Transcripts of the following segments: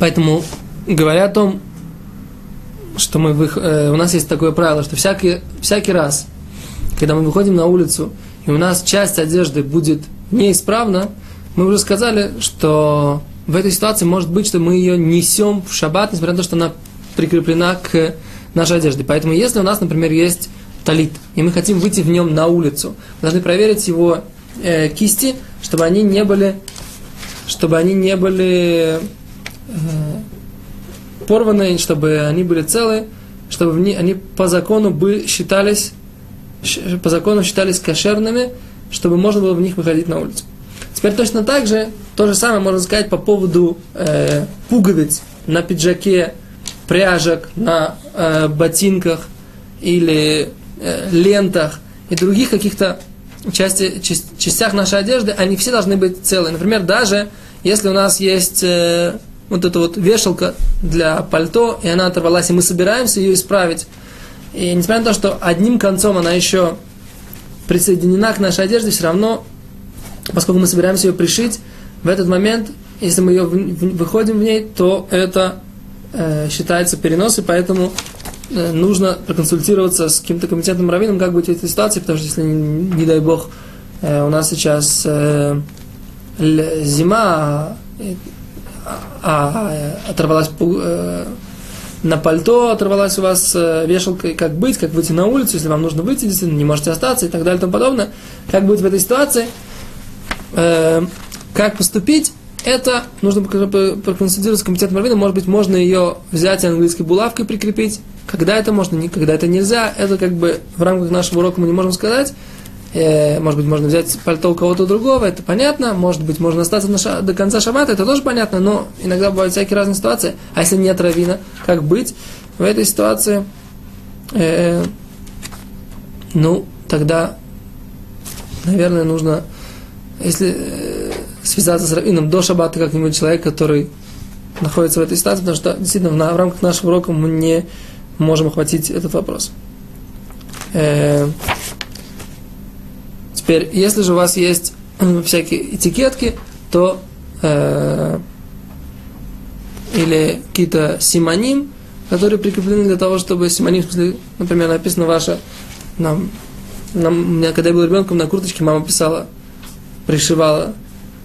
Поэтому, говоря о том, что мы вых... э, у нас есть такое правило, что всякий, всякий раз, когда мы выходим на улицу, и у нас часть одежды будет неисправна, мы уже сказали, что в этой ситуации может быть, что мы ее несем в шаббат, несмотря на то, что она прикреплена к нашей одежде. Поэтому, если у нас, например, есть талит, и мы хотим выйти в нем на улицу, мы должны проверить его э, кисти, чтобы они не были, чтобы они не были э, порваны, чтобы они были целы, чтобы они по закону бы считались, по закону считались кошерными, чтобы можно было в них выходить на улицу. Теперь точно так же, то же самое можно сказать по поводу э, пуговиц на пиджаке, пряжек на э, ботинках или э, лентах и других каких-то части, частях нашей одежды, они все должны быть целые. Например, даже если у нас есть э, вот эта вот вешалка для пальто, и она оторвалась, и мы собираемся ее исправить. И несмотря на то, что одним концом она еще присоединена к нашей одежде, все равно, поскольку мы собираемся ее пришить, в этот момент, если мы ее выходим в ней, то это э, считается перенос, и поэтому э, нужно проконсультироваться с каким-то компетентным раввином, как быть в этой ситуации, потому что если, не, не дай бог, э, у нас сейчас э, зима, а, оторвалась э, на пальто, оторвалась у вас э, вешалка, и как быть, как выйти на улицу, если вам нужно выйти, действительно, не можете остаться и так далее и тому подобное. Как быть в этой ситуации? Э, как поступить? Это нужно проконсультироваться с компетентным раввином. Может быть, можно ее взять английской булавкой прикрепить. Когда это можно, когда это нельзя. Это как бы в рамках нашего урока мы не можем сказать. Э, может быть, можно взять пальто у кого-то другого, это понятно. Может быть, можно остаться ша- до конца шаббата, это тоже понятно. Но иногда бывают всякие разные ситуации. А если нет равина, как быть в этой ситуации? Э, ну, тогда, наверное, нужно, если э, связаться с раввином до шаббата как-нибудь человек, который находится в этой ситуации, потому что действительно в, в рамках нашего урока мы не можем охватить этот вопрос. Э, теперь, если же у вас есть всякие этикетки, то э, или какие-то симоним, которые прикреплены для того, чтобы симоним, в например, написано ваше, нам, нам, у меня, когда я был ребенком, на курточке мама писала, пришивала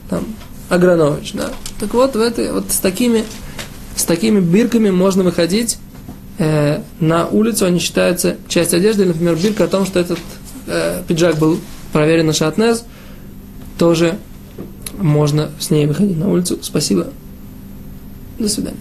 там, Агранович, да. Так вот, в этой, вот с такими, с такими бирками можно выходить э, на улицу, они считаются часть одежды, например, бирка о том, что этот э, пиджак был проверен на шатнез, тоже можно с ней выходить на улицу. Спасибо. До свидания.